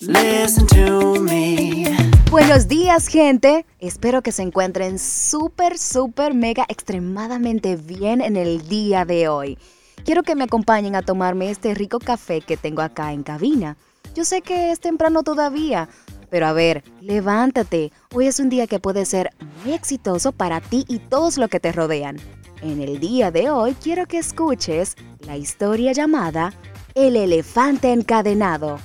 Listen to me. Buenos días, gente. Espero que se encuentren súper, súper, mega, extremadamente bien en el día de hoy. Quiero que me acompañen a tomarme este rico café que tengo acá en cabina. Yo sé que es temprano todavía, pero a ver, levántate. Hoy es un día que puede ser muy exitoso para ti y todos los que te rodean. En el día de hoy quiero que escuches la historia llamada El elefante encadenado.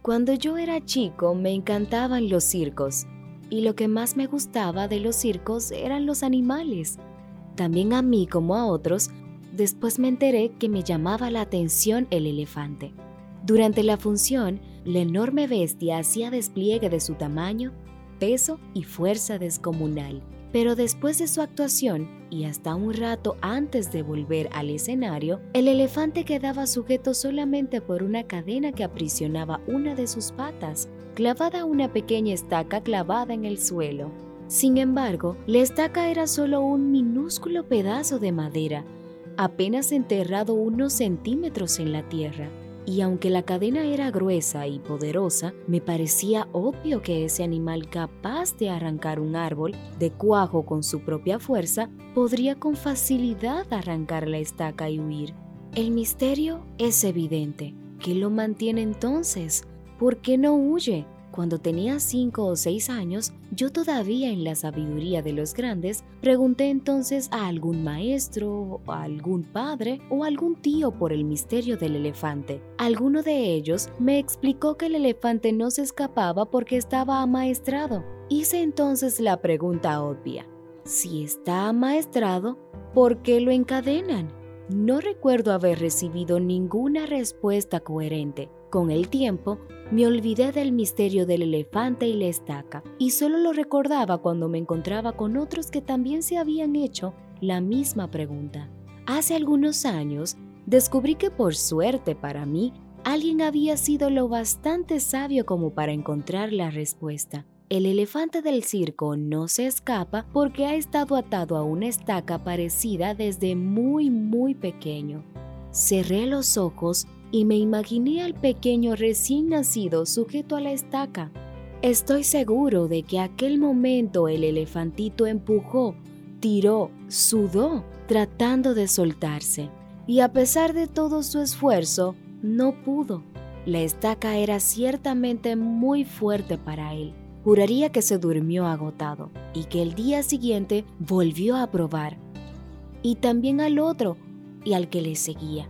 Cuando yo era chico me encantaban los circos y lo que más me gustaba de los circos eran los animales. También a mí como a otros, después me enteré que me llamaba la atención el elefante. Durante la función, la enorme bestia hacía despliegue de su tamaño, peso y fuerza descomunal. Pero después de su actuación, y hasta un rato antes de volver al escenario, el elefante quedaba sujeto solamente por una cadena que aprisionaba una de sus patas, clavada a una pequeña estaca clavada en el suelo. Sin embargo, la estaca era solo un minúsculo pedazo de madera, apenas enterrado unos centímetros en la tierra y aunque la cadena era gruesa y poderosa, me parecía obvio que ese animal capaz de arrancar un árbol de cuajo con su propia fuerza podría con facilidad arrancar la estaca y huir. El misterio es evidente. ¿Qué lo mantiene entonces? ¿Por qué no huye? Cuando tenía cinco o seis años, yo todavía en la sabiduría de los grandes, pregunté entonces a algún maestro, a algún padre o algún tío por el misterio del elefante. Alguno de ellos me explicó que el elefante no se escapaba porque estaba amaestrado. Hice entonces la pregunta obvia. Si está amaestrado, ¿por qué lo encadenan? No recuerdo haber recibido ninguna respuesta coherente. Con el tiempo, me olvidé del misterio del elefante y la estaca, y solo lo recordaba cuando me encontraba con otros que también se habían hecho la misma pregunta. Hace algunos años, descubrí que por suerte para mí, alguien había sido lo bastante sabio como para encontrar la respuesta. El elefante del circo no se escapa porque ha estado atado a una estaca parecida desde muy muy pequeño. Cerré los ojos y me imaginé al pequeño recién nacido sujeto a la estaca. Estoy seguro de que aquel momento el elefantito empujó, tiró, sudó, tratando de soltarse. Y a pesar de todo su esfuerzo, no pudo. La estaca era ciertamente muy fuerte para él. Juraría que se durmió agotado y que el día siguiente volvió a probar. Y también al otro y al que le seguía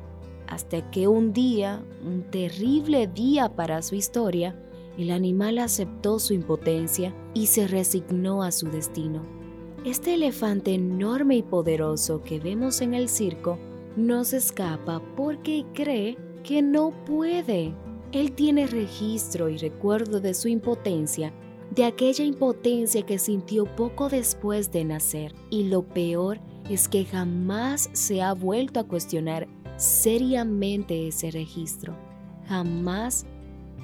hasta que un día, un terrible día para su historia, el animal aceptó su impotencia y se resignó a su destino. Este elefante enorme y poderoso que vemos en el circo no se escapa porque cree que no puede. Él tiene registro y recuerdo de su impotencia, de aquella impotencia que sintió poco después de nacer. Y lo peor es que jamás se ha vuelto a cuestionar seriamente ese registro. Jamás,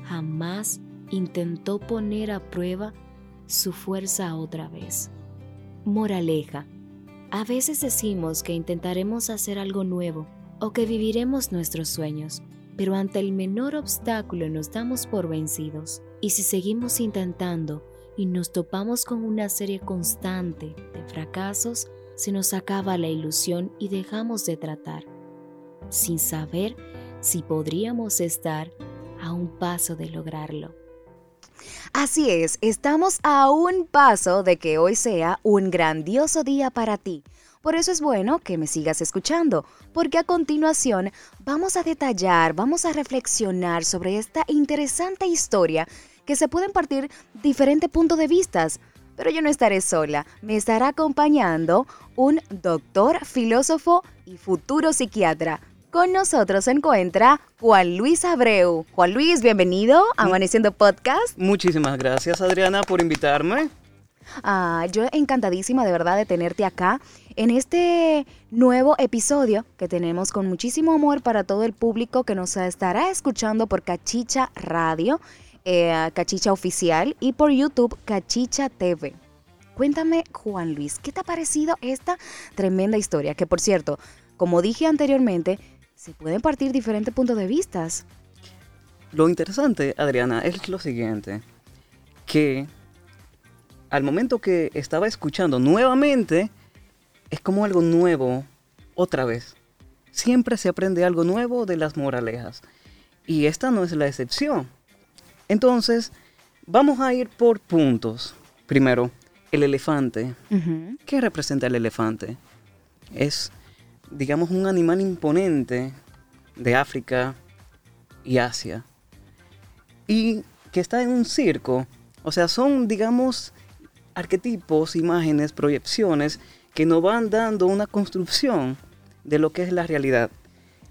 jamás intentó poner a prueba su fuerza otra vez. Moraleja. A veces decimos que intentaremos hacer algo nuevo o que viviremos nuestros sueños, pero ante el menor obstáculo nos damos por vencidos. Y si seguimos intentando y nos topamos con una serie constante de fracasos, se nos acaba la ilusión y dejamos de tratar sin saber si podríamos estar a un paso de lograrlo. Así es, estamos a un paso de que hoy sea un grandioso día para ti. Por eso es bueno que me sigas escuchando, porque a continuación vamos a detallar, vamos a reflexionar sobre esta interesante historia que se pueden partir diferentes puntos de vistas. Pero yo no estaré sola, me estará acompañando un doctor, filósofo y futuro psiquiatra. Con nosotros se encuentra Juan Luis Abreu. Juan Luis, bienvenido a Amaneciendo Podcast. Muchísimas gracias Adriana por invitarme. Ah, yo encantadísima de verdad de tenerte acá en este nuevo episodio que tenemos con muchísimo amor para todo el público que nos estará escuchando por Cachicha Radio, eh, Cachicha Oficial y por YouTube Cachicha TV. Cuéntame, Juan Luis, ¿qué te ha parecido esta tremenda historia? Que por cierto, como dije anteriormente, se pueden partir diferentes puntos de vista. Lo interesante, Adriana, es lo siguiente, que al momento que estaba escuchando nuevamente, es como algo nuevo otra vez. Siempre se aprende algo nuevo de las moralejas. Y esta no es la excepción. Entonces, vamos a ir por puntos. Primero, el elefante. ¿Qué representa el elefante? Es, digamos, un animal imponente de África y Asia. Y que está en un circo. O sea, son, digamos, arquetipos, imágenes, proyecciones que nos van dando una construcción de lo que es la realidad.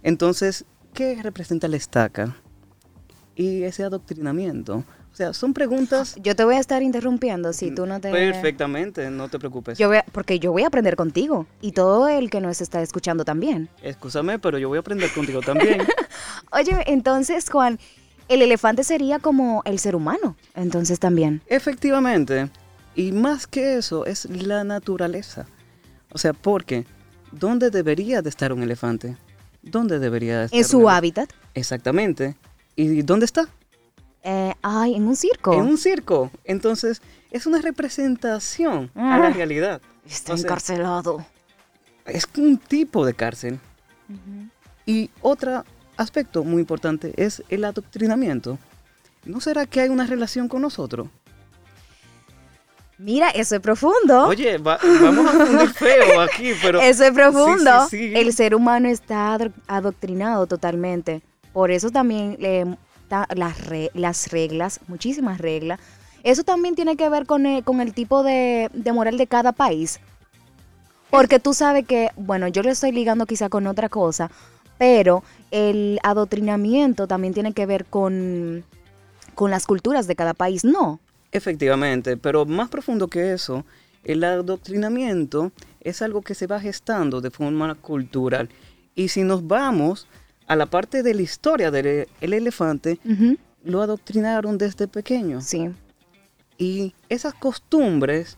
Entonces, ¿qué representa la estaca? Y ese adoctrinamiento. O sea, son preguntas... Yo te voy a estar interrumpiendo si tú no te... Perfectamente, no te preocupes. Yo voy a- porque yo voy a aprender contigo y todo el que nos está escuchando también. Escúchame, pero yo voy a aprender contigo también. Oye, entonces, Juan, el elefante sería como el ser humano, entonces también. Efectivamente. Y más que eso, es la naturaleza. O sea, porque ¿dónde debería de estar un elefante? ¿Dónde debería de estar? En su un hábitat. Exactamente. ¿Y dónde está? Eh, ay, en un circo. En un circo. Entonces, es una representación a la Ah. realidad. Está encarcelado. es un tipo de cárcel. Y otro aspecto muy importante es el adoctrinamiento. ¿No será que hay una relación con nosotros? Mira, eso es profundo. Oye, va- vamos a fundir feo aquí, pero... eso es profundo. Sí, sí, sí. El ser humano está adoctrinado totalmente. Por eso también le- las, re- las reglas, muchísimas reglas. Eso también tiene que ver con el, con el tipo de, de moral de cada país. Porque tú sabes que, bueno, yo lo estoy ligando quizá con otra cosa, pero el adoctrinamiento también tiene que ver con, con las culturas de cada país, ¿no? Efectivamente, pero más profundo que eso, el adoctrinamiento es algo que se va gestando de forma cultural. Y si nos vamos a la parte de la historia del e- el elefante, lo adoctrinaron desde pequeño. Sí. Y esas costumbres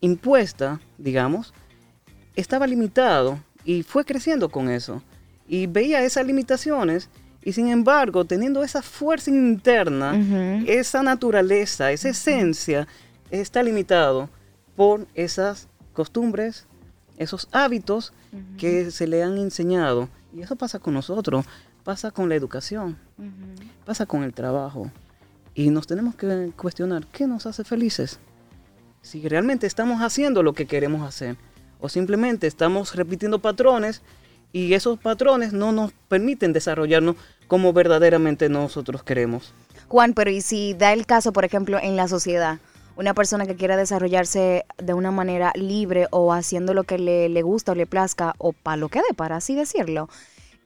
impuestas, digamos, estaba limitado y fue creciendo con eso. Y veía esas limitaciones y sin embargo, teniendo esa fuerza interna, esa naturaleza, esa esencia, está limitado por esas costumbres, esos hábitos que se le han enseñado. Y eso pasa con nosotros, pasa con la educación, pasa con el trabajo. Y nos tenemos que cuestionar qué nos hace felices. Si realmente estamos haciendo lo que queremos hacer o simplemente estamos repitiendo patrones y esos patrones no nos permiten desarrollarnos como verdaderamente nosotros queremos. Juan, pero ¿y si da el caso, por ejemplo, en la sociedad? Una persona que quiera desarrollarse de una manera libre o haciendo lo que le, le gusta o le plazca o para lo que dé, para así decirlo.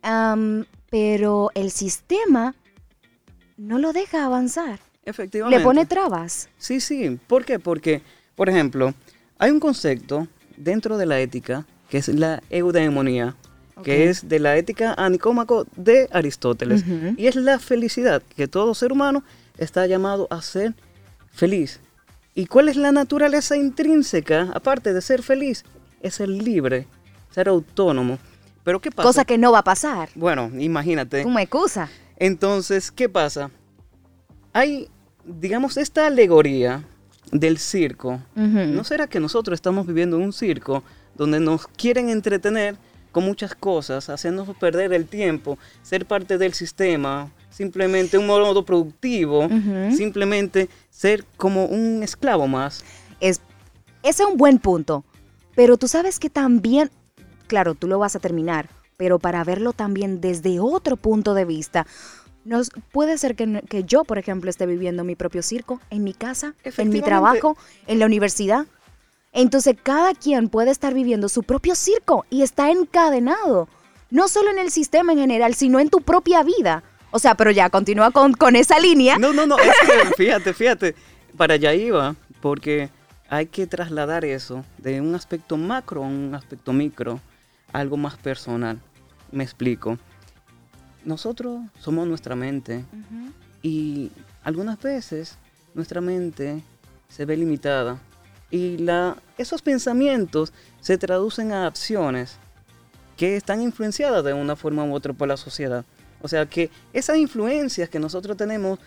Am, pero el sistema no lo deja avanzar. Efectivamente. Le pone trabas. Sí, sí. ¿Por qué? Porque, por ejemplo, hay un concepto dentro de la ética que es la eudemonía, Ok. que es de la ética a Nicómaco de Aristóteles. Y es la felicidad, que todo ser humano está llamado a ser feliz. ¿Y cuál es la naturaleza intrínseca, aparte de ser feliz? Es ser libre, ser autónomo. Pero ¿qué pasa? Cosa que no va a pasar. Bueno, imagínate. Tú me excusa. Entonces, ¿qué pasa? Hay, digamos, esta alegoría del circo. ¿No será que nosotros estamos viviendo en un circo donde nos quieren entretener con muchas cosas, haciéndonos perder el tiempo, ser parte del sistema, simplemente un modo productivo, simplemente ser como un esclavo más? Es, ese es un buen punto. Pero tú sabes que también, claro, tú lo vas a terminar, pero para verlo también desde otro punto de vista, nos, puede ser que, que yo, por ejemplo, esté viviendo mi propio circo en mi casa, en mi trabajo, en la universidad. Entonces cada quien puede estar viviendo su propio circo y está encadenado, no solo en el sistema en general, sino en tu propia vida. O sea, pero ya, continúa con, con esa línea. No, no, no, es que fíjate, fíjate, para allá iba, porque hay que trasladar eso de un aspecto macro a un aspecto micro, algo más personal. Me explico. Nosotros somos nuestra mente y algunas veces nuestra mente se ve limitada y la, esos pensamientos se traducen a acciones que están influenciadas de una forma u otra por la sociedad. O sea que esas influencias que nosotros tenemos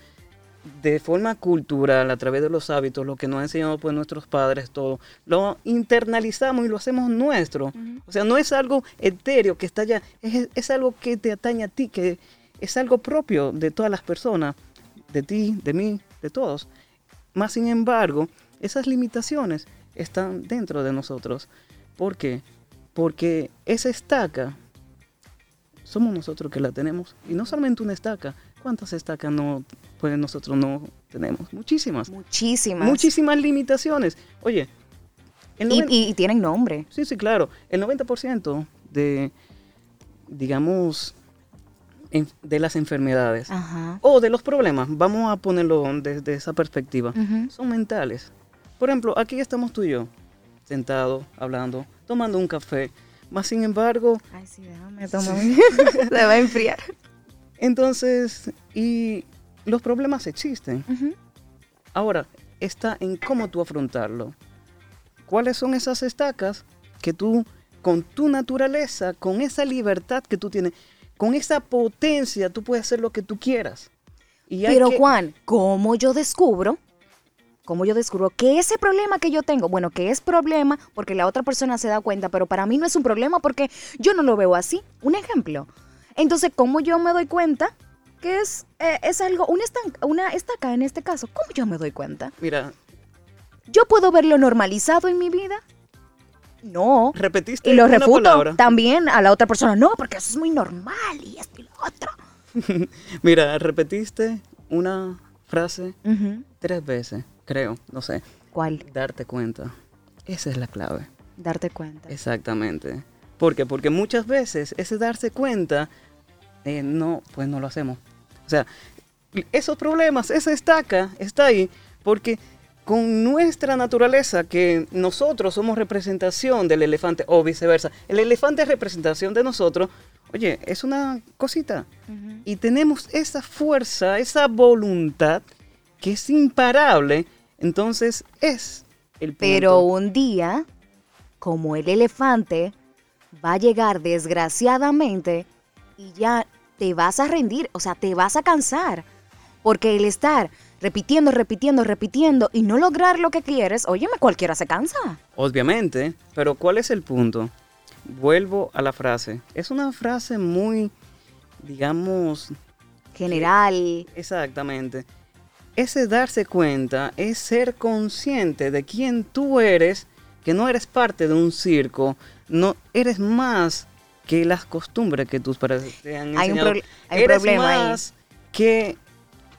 de forma cultural, a través de los hábitos, lo que nos han enseñado pues nuestros padres, todo, lo internalizamos y lo hacemos nuestro. O sea, no es algo etéreo que está allá, es, es algo que te atañe a ti, que es algo propio de todas las personas, de ti, de mí, de todos. Más sin embargo, esas limitaciones están dentro de nosotros. ¿Por qué? Porque esa estaca somos nosotros que la tenemos. Y no solamente una estaca. ¿Cuántas estacas no, pues nosotros no tenemos? Muchísimas. Muchísimas. Muchísimas limitaciones. Oye, el Y, noven- y- y tienen nombre. Sí, sí, claro. El 90% de, digamos, en- de las enfermedades Ajá. o de los problemas, vamos a ponerlo desde esa perspectiva, son mentales. Por ejemplo, aquí estamos tú y yo, sentados, hablando, tomando un café. Más sin embargo, Ay, sí, déjame tomar. Se va a enfriar. entonces, y los problemas existen. Ahora, está en cómo tú afrontarlo. ¿Cuáles son esas estacas que tú, con tu naturaleza, con esa libertad que tú tienes, con esa potencia, tú puedes hacer lo que tú quieras? Y Pero que- Juan, ¿cómo yo descubro? ¿Cómo yo descubro que ese problema que yo tengo, bueno, que es problema porque la otra persona se da cuenta, pero para mí no es un problema porque yo no lo veo así? Un ejemplo. Entonces, ¿cómo yo me doy cuenta que es, eh, es algo, una, estanca, una estaca en este caso? ¿Cómo yo me doy cuenta? Mira, ¿Yo puedo verlo normalizado en mi vida? No. repetiste Y lo refuto palabra. también a la otra persona. No, porque eso es muy normal y esto y lo otro. Mira, repetiste una frase Ujú. tres veces, creo, no sé. ¿Cuál? Darte cuenta. Esa es la clave. Darte cuenta. Exactamente. ¿Por qué? Porque muchas veces ese darse cuenta, eh, no, pues no lo hacemos. O sea, esos problemas, esa estaca está ahí porque con nuestra naturaleza, que nosotros somos representación del elefante o viceversa, el elefante es representación de nosotros, oye, es una cosita. Y tenemos esa fuerza, esa voluntad que es imparable, entonces es el punto. Pero un día, como el elefante, va a llegar desgraciadamente y ya te vas a rendir, o sea, te vas a cansar. Porque el estar repitiendo, repitiendo, repitiendo y no lograr lo que quieres, óyeme, cualquiera se cansa. Obviamente, pero ¿cuál es el punto? Vuelvo a la frase. Es una frase muy, digamos, General. exactamente. Ese darse cuenta es ser consciente de quién tú eres, que no eres parte de un circo, no eres más que las costumbres que tus padres te han Hay un enseñado. hay un eres problema ahí. más que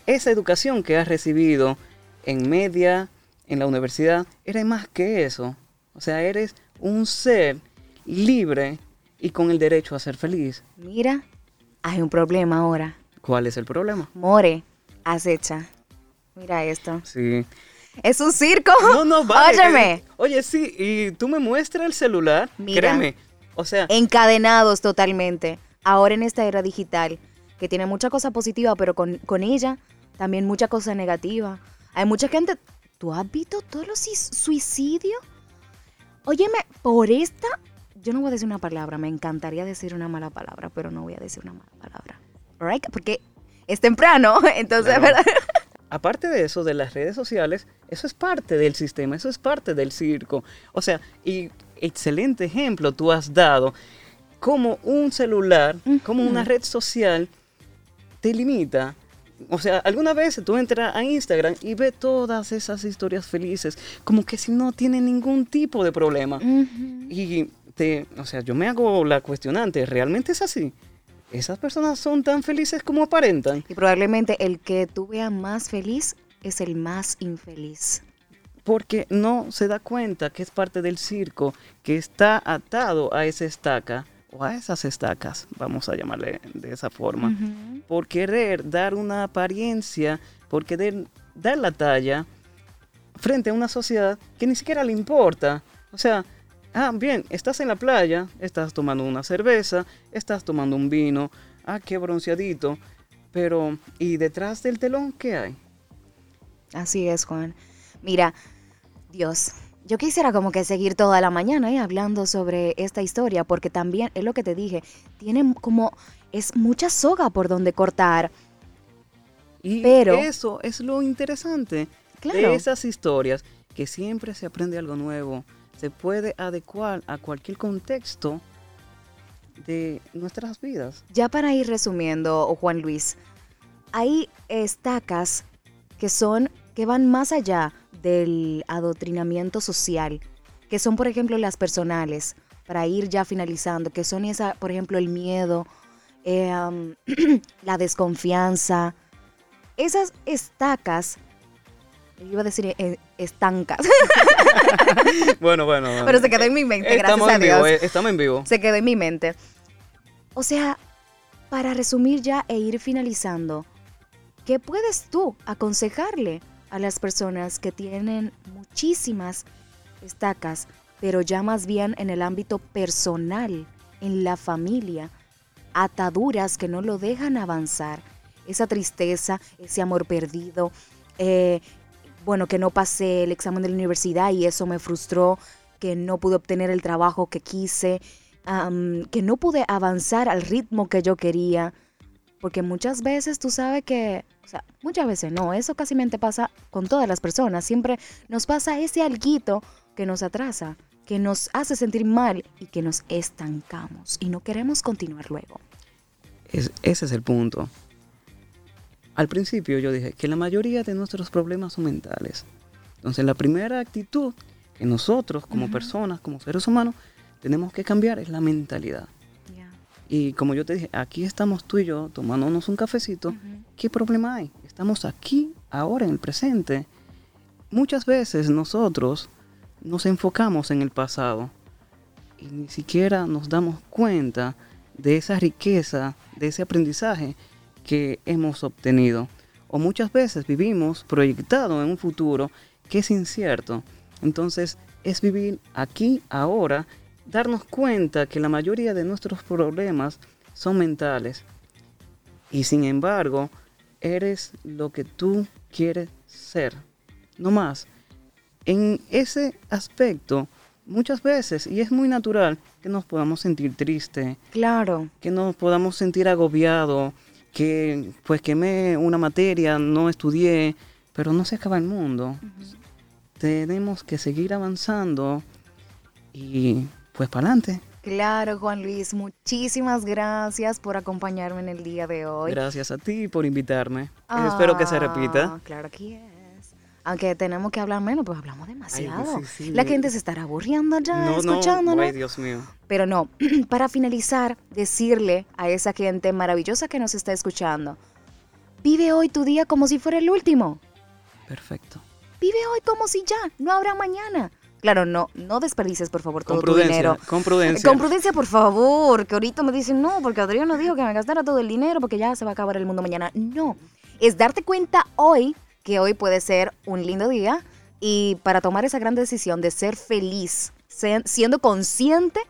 esa educación que has recibido en media, en la universidad, eres más que eso. O sea, eres un ser libre y con el derecho a ser feliz. Mira, hay un problema ahora. ¿Cuál es el problema? More, acecha. Mira esto. Sí. Es un circo. No, no, vale. Óyeme. Oye, sí, y tú me muestras el celular. Mira. Créeme. O sea, encadenados totalmente. Ahora en esta era digital, que tiene mucha cosa positiva, pero con, con ella también mucha cosa negativa. Hay mucha gente. ¿Tú has visto todos los suicidios? Óyeme, por esta. Yo no voy a decir una palabra, me encantaría decir una mala palabra, pero no voy a decir una mala palabra. Right? Porque es temprano, entonces, Claro. ¿verdad? Aparte de eso, de las redes sociales, eso es parte del sistema, eso es parte del circo. O sea, y excelente ejemplo tú has dado, como un celular, como una red social te limita. O sea, alguna vez tú entras a Instagram y ves todas esas historias felices, como que si no tienen ningún tipo de problema. Y te, o sea, yo me hago la cuestionante, ¿realmente es así? ¿Esas personas son tan felices como aparentan? Y probablemente el que tú veas más feliz es el más infeliz. porque no se da cuenta que es parte del circo, que está atado a esa estaca o a esas estacas, vamos a llamarle de esa forma, por querer dar una apariencia, por querer dar la talla frente a una sociedad que ni siquiera le importa. O sea, ah, bien, estás en la playa, estás tomando una cerveza, estás tomando un vino, ah, qué bronceadito, pero ¿y detrás del telón qué hay? Así es, Juan. Mira, Dios, Yo quisiera como que seguir toda la mañana ¿eh? hablando sobre esta historia, porque también es lo que te dije, tiene como, es mucha soga por donde cortar. Y Pero- eso es lo interesante Claro. de esas historias, que siempre se aprende algo nuevo, se puede adecuar a cualquier contexto de nuestras vidas. Ya para ir resumiendo, Juan Luis, hay estacas que son, que van más allá del adoctrinamiento social, que son, por ejemplo, las personales, para ir ya finalizando, que son esa, por ejemplo, el miedo, eh, la desconfianza, esas estacas, iba a decir eh, estancas, Bueno, bueno. bueno. pero se quedó en mi mente, estamos gracias a en vivo, Dios. eh, estamos en vivo. se quedó en mi mente. O sea, para resumir ya e ir finalizando, ¿qué puedes tú aconsejarle a las personas que tienen muchísimas estacas, pero ya más bien en el ámbito personal, en la familia, ataduras que no lo dejan avanzar, esa tristeza, ese amor perdido, eh, bueno, que no pasé el examen de la universidad y eso me frustró, que no pude obtener el trabajo que quise, que no pude avanzar al ritmo que yo quería. Porque muchas veces tú sabes que, muchas veces no, eso casi pasa con todas las personas. Siempre nos pasa ese alguito que nos atrasa, que nos hace sentir mal y que nos estancamos y no queremos continuar luego. Es- ese es el punto. Al principio yo dije que la mayoría de nuestros problemas son mentales. Entonces la primera actitud que nosotros como personas, como seres humanos, tenemos que cambiar es la mentalidad. Y como yo te dije, aquí estamos tú y yo tomándonos un cafecito. ¿Qué problema hay? Estamos aquí, ahora, en el presente. Muchas veces nosotros nos enfocamos en el pasado y ni siquiera nos damos cuenta de esa riqueza, de ese aprendizaje que hemos obtenido. O muchas veces vivimos proyectado en un futuro que es incierto. Entonces es vivir aquí, ahora, darnos cuenta que la mayoría de nuestros problemas son mentales. Y sin embargo, eres lo que tú quieres ser. No más. En ese aspecto, muchas veces, y es muy natural, que nos podamos sentir tristes, Claro, que nos podamos sentir agobiados, que pues quemé una materia, no estudié, pero no se acaba el mundo. Tenemos que seguir avanzando y pues para adelante. claro, Juan Luis, muchísimas gracias por acompañarme en el día de hoy. Gracias a ti por invitarme. Espero que se repita. Ah, Claro que es. Aunque tenemos que hablar menos, pues hablamos demasiado. sí, sí. La gente se estará aburriendo ya No, no, escuchándonos. ay Dios mío. Pero no, para finalizar, decirle a esa gente maravillosa que nos está escuchando, vive hoy tu día como si fuera el último. Perfecto. Vive hoy como si ya, no habrá mañana. Claro, no, no desperdices por favor todo Con tu prudencia, dinero. con prudencia. Con prudencia, por favor, que ahorita me dicen, no, porque Adriano dijo que me gastara todo el dinero porque ya se va a acabar el mundo mañana. No, es darte cuenta hoy que hoy puede ser un lindo día y para tomar esa gran decisión de ser feliz, siendo consciente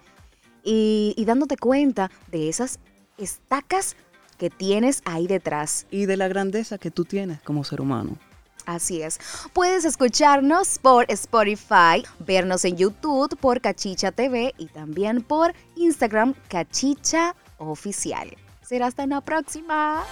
y, y dándote cuenta de esas estacas que tienes ahí detrás. Y de la grandeza que tú tienes como ser humano. Así es. Puedes escucharnos por Spotify, vernos en YouTube por Cachicha TV y también por Instagram Cachicha Oficial. Será hasta una próxima.